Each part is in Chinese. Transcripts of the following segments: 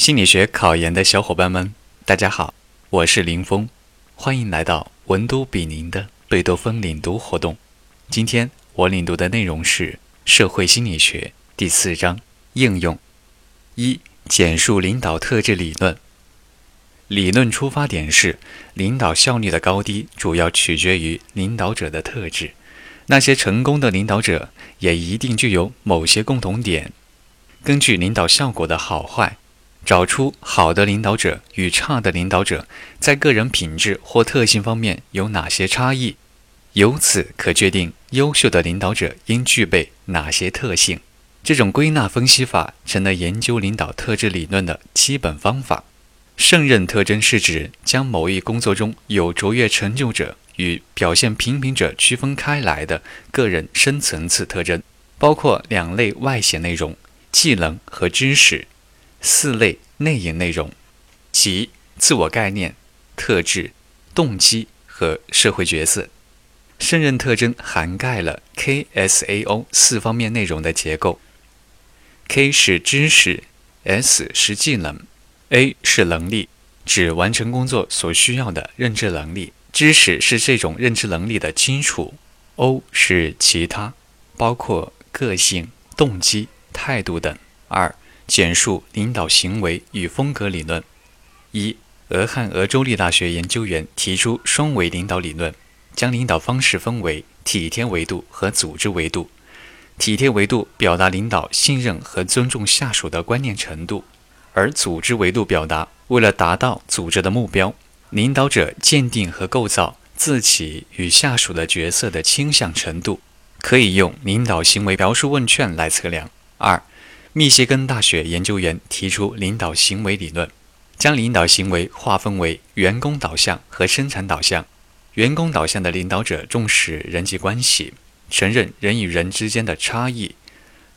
心理学考研的小伙伴们，大家好，我是林峰，欢迎来到文都比邻的贝多芬领读活动。今天我领读的内容是社会心理学第四章应用一，简述领导特质理论。理论出发点是领导效率的高低主要取决于领导者的特质，那些成功的领导者也一定具有某些共同点。根据领导效果的好坏。找出好的领导者与差的领导者在个人品质或特性方面有哪些差异，由此可决定优秀的领导者应具备哪些特性。这种归纳分析法成了研究领导特质理论的基本方法。胜任特征是指将某一工作中有卓越成就者与表现平平者区分开来的个人深层次特征，包括两类外显内容：技能和知识。四类内隐内容，即自我概念、特质、动机和社会角色。胜任特征涵盖了 KSAO 四方面内容的结构。K 是知识，S 是技能，A 是能力，指完成工作所需要的认知能力。知识是这种认知能力的基础。O 是其他，包括个性、动机、态度等。二简述领导行为与风格理论。一，俄亥俄州立大学研究员提出双维领导理论，将领导方式分为体贴维度和组织维度。体贴维度表达领导信任和尊重下属的观念程度，而组织维度表达为了达到组织的目标，领导者鉴定和构造自己与下属的角色的倾向程度。可以用领导行为描述问卷来测量。二。密歇根大学研究员提出领导行为理论，将领导行为划分为员工导向和生产导向。员工导向的领导者重视人际关系，承认人与人之间的差异；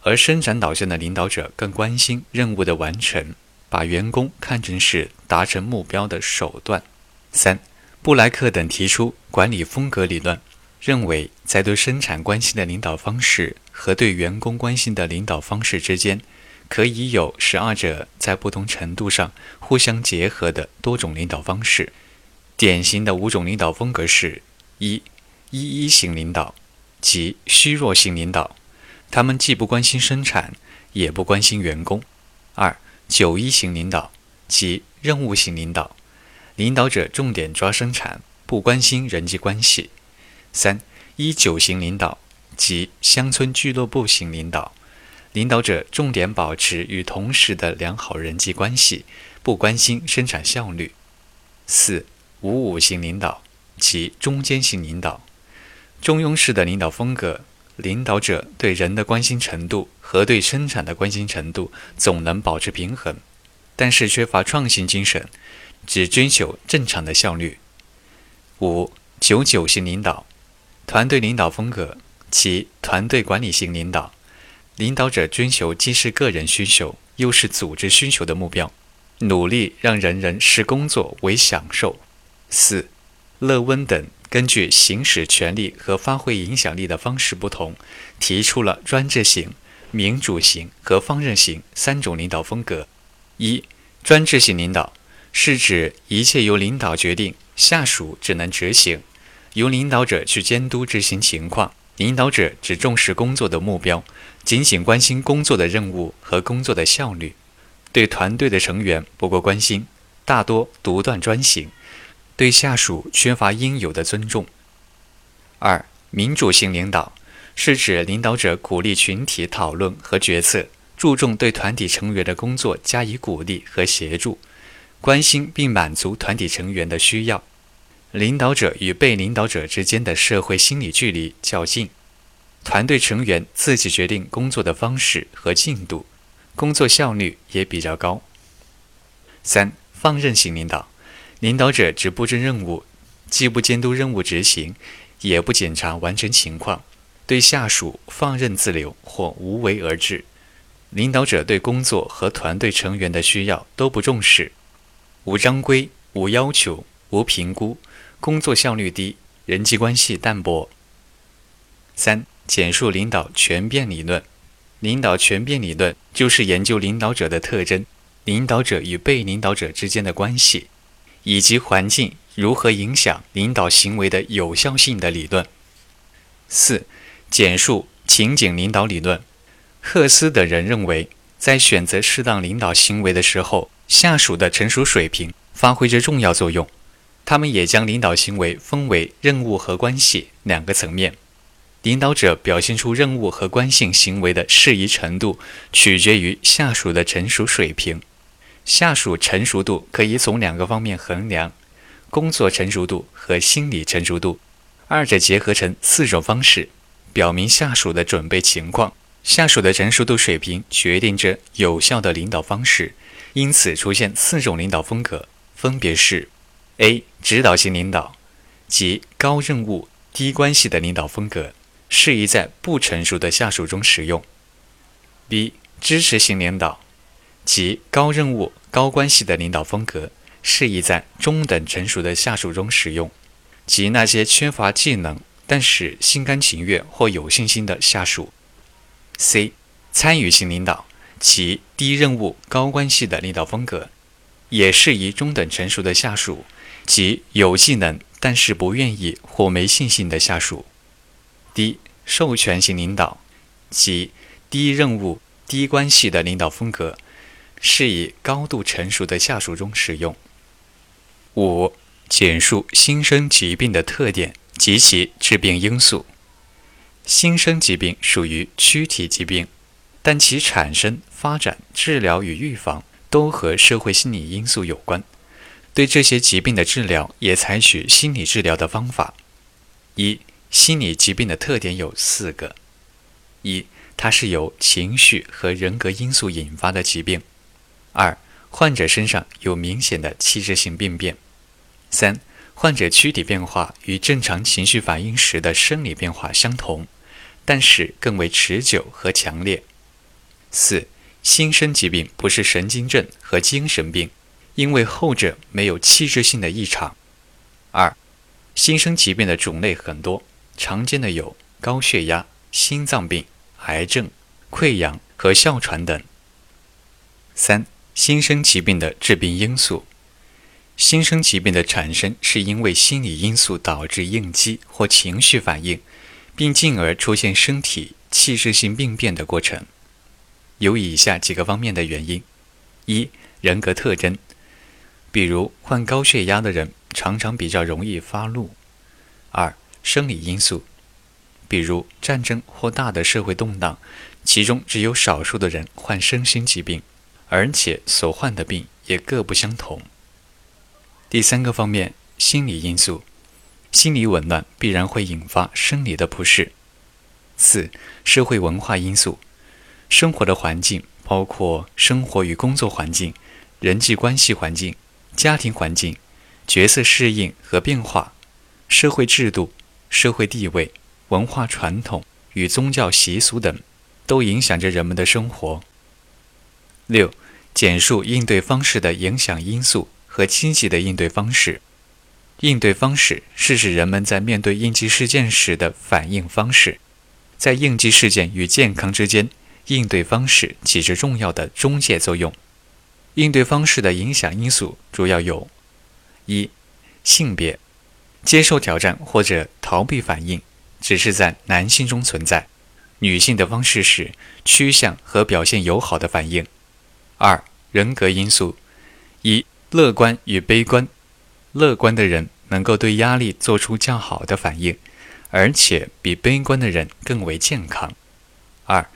而生产导向的领导者更关心任务的完成，把员工看成是达成目标的手段。三，布莱克等提出管理风格理论。认为，在对生产关系的领导方式和对员工关心的领导方式之间，可以有使二者在不同程度上互相结合的多种领导方式。典型的五种领导风格是：一、一一型领导，即虚弱型领导，他们既不关心生产，也不关心员工；二、九一型领导，即任务型领导，领导者重点抓生产，不关心人际关系。三一九型领导即乡村俱乐部型领导，领导者重点保持与同事的良好人际关系，不关心生产效率。四五五型领导即中间型领导，中庸式的领导风格，领导者对人的关心程度和对生产的关心程度总能保持平衡，但是缺乏创新精神，只追求正常的效率。五九九型领导。团队领导风格，其团队管理型领导，领导者追求既是个人需求又是组织需求的目标，努力让人人视工作为享受。四，勒温等根据行使权力和发挥影响力的方式不同，提出了专制型、民主型和放任型三种领导风格。一，专制型领导是指一切由领导决定，下属只能执行。由领导者去监督执行情况，领导者只重视工作的目标，仅仅关心工作的任务和工作的效率，对团队的成员不过关心，大多独断专行，对下属缺乏应有的尊重。二、民主型领导是指领导者鼓励群体讨论和决策，注重对团体成员的工作加以鼓励和协助，关心并满足团体成员的需要。领导者与被领导者之间的社会心理距离较近，团队成员自己决定工作的方式和进度，工作效率也比较高。三、放任型领导，领导者只布置任务，既不监督任务执行，也不检查完成情况，对下属放任自流或无为而治。领导者对工作和团队成员的需要都不重视，无章规、无要求、无评估。工作效率低，人际关系淡薄。三、简述领导全变理论。领导全变理论就是研究领导者的特征，领导者与被领导者之间的关系，以及环境如何影响领导行为的有效性的理论。四、简述情景领导理论。赫斯等人认为，在选择适当领导行为的时候，下属的成熟水平发挥着重要作用。他们也将领导行为分为任务和关系两个层面。领导者表现出任务和关系行为的适宜程度，取决于下属的成熟水平。下属成熟度可以从两个方面衡量：工作成熟度和心理成熟度。二者结合成四种方式，表明下属的准备情况。下属的成熟度水平决定着有效的领导方式，因此出现四种领导风格，分别是：A. 指导型领导，即高任务低关系的领导风格，适宜在不成熟的下属中使用；B. 支持型领导，即高任务高关系的领导风格，适宜在中等成熟的下属中使用，即那些缺乏技能但是心甘情愿或有信心的下属。C. 参与型领导，其低任务高关系的领导风格，也适宜中等成熟的下属，即有技能但是不愿意或没信心的下属。D. 授权型领导，即低任务低关系的领导风格，适宜高度成熟的下属中使用。五、简述新生疾病的特点及其致病因素。新生疾病属于躯体疾病，但其产生、发展、治疗与预防都和社会心理因素有关。对这些疾病的治疗也采取心理治疗的方法。一、心理疾病的特点有四个：一、它是由情绪和人格因素引发的疾病；二、患者身上有明显的器质性病变；三、患者躯体变化与正常情绪反应时的生理变化相同，但是更为持久和强烈。四、新生疾病不是神经症和精神病，因为后者没有器质性的异常。二、新生疾病的种类很多，常见的有高血压、心脏病、癌症、溃疡和哮喘等。三、新生疾病的致病因素。新生疾病的产生是因为心理因素导致应激或情绪反应，并进而出现身体器质性病变的过程。有以下几个方面的原因：一、人格特征，比如患高血压的人常常比较容易发怒；二、生理因素，比如战争或大的社会动荡，其中只有少数的人患身心疾病，而且所患的病也各不相同。第三个方面，心理因素，心理紊乱必然会引发生理的不适。四、社会文化因素，生活的环境包括生活与工作环境、人际关系环境、家庭环境、角色适应和变化、社会制度、社会地位、文化传统与宗教习俗等，都影响着人们的生活。六、简述应对方式的影响因素。和积极的应对方式，应对方式是指人们在面对应急事件时的反应方式。在应急事件与健康之间，应对方式起着重要的中介作用。应对方式的影响因素主要有：一、性别，接受挑战或者逃避反应只是在男性中存在，女性的方式是趋向和表现友好的反应。二、人格因素，一。乐观与悲观，乐观的人能够对压力做出较好的反应，而且比悲观的人更为健康。二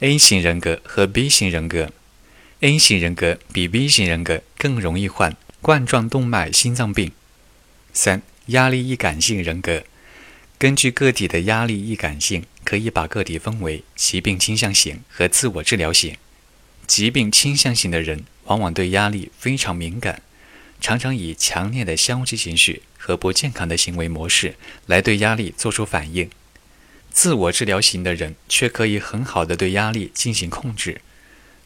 ，A 型人格和 B 型人格，A 型人格比 B 型人格更容易患冠状动脉心脏病。三，压力易感性人格，根据个体的压力易感性，可以把个体分为疾病倾向型和自我治疗型。疾病倾向型的人往往对压力非常敏感，常常以强烈的消极情绪和不健康的行为模式来对压力做出反应。自我治疗型的人却可以很好的对压力进行控制，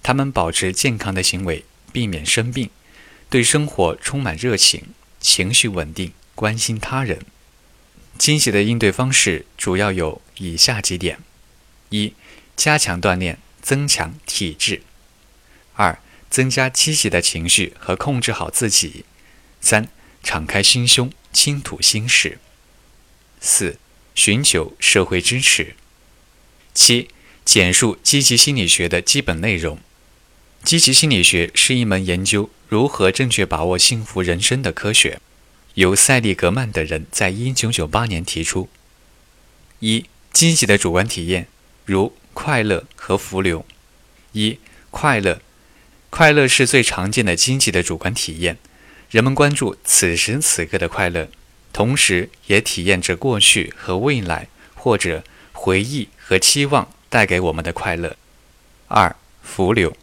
他们保持健康的行为，避免生病，对生活充满热情，情绪稳定，关心他人。积极的应对方式主要有以下几点：一、加强锻炼，增强体质。二、增加积极的情绪和控制好自己；三、敞开心胸，倾吐心事；四、寻求社会支持；七、简述积极心理学的基本内容。积极心理学是一门研究如何正确把握幸福人生的科学，由塞利格曼等人在1998年提出。一、积极的主观体验，如快乐和浮流。一、快乐，快乐是最常见的积极的主观体验。人们关注此时此刻的快乐，同时也体验着过去和未来，或者回忆和期望带给我们的快乐。二、浮流。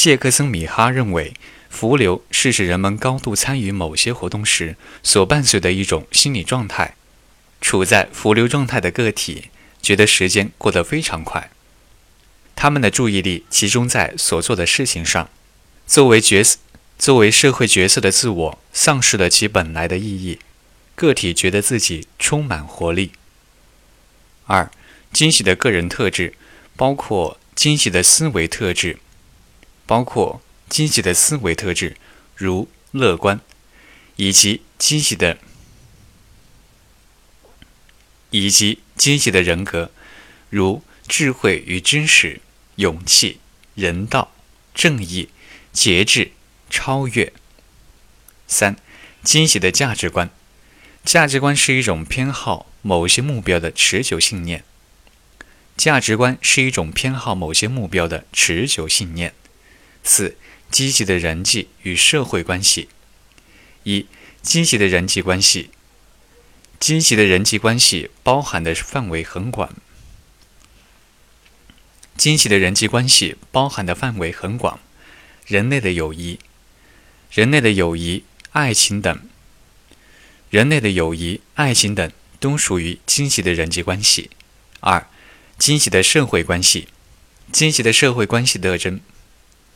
谢克森米哈认为，浮流是指人们高度参与某些活动时所伴随的一种心理状态。处在浮流状态的个体觉得时间过得非常快，他们的注意力集中在所做的事情上。作为角色，作为社会角色的自我丧失了其本来的意义，个体觉得自己充满活力。二、惊喜的个人特质包括惊喜的思维特质。包括积极的思维特质，如乐观，以及积极的以及积极的人格，如智慧与知识、勇气、人道、正义、节制、超越。三、积极的价值观，价值观是一种偏好某些目标的持久信念。价值观是一种偏好某些目标的持久信念。四、积极的人际与社会关系。一、积极的人际关系。积极的人际关系包含的范围很广。积极的人际关系包含的范围很广，人类的友谊、人类的友谊、爱情等，人类的友谊、爱情等都属于积极的人际关系。二、积极的社会关系。积极的社会关系特征。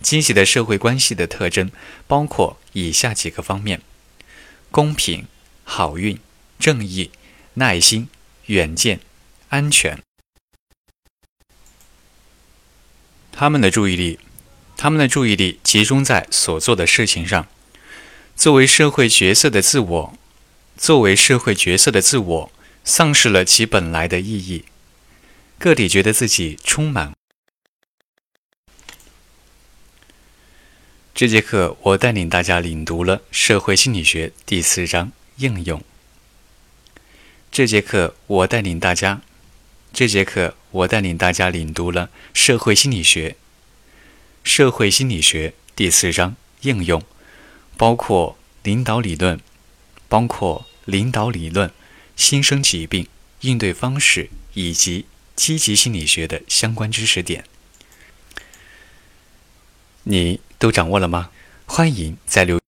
积极的社会关系的特征包括以下几个方面：公平、好运、正义、耐心、远见、安全。他们的注意力，他们的注意力集中在所做的事情上。作为社会角色的自我，作为社会角色的自我，丧失了其本来的意义。个体觉得自己充满。这节课我带领大家领读了《社会心理学》第四章应用。这节课我带领大家，这节课我带领大家领读了《社会心理学》。社会心理学第四章应用，包括领导理论，包括领导理论、新生疾病应对方式以及积极心理学的相关知识点。你。都掌握了吗？欢迎在留。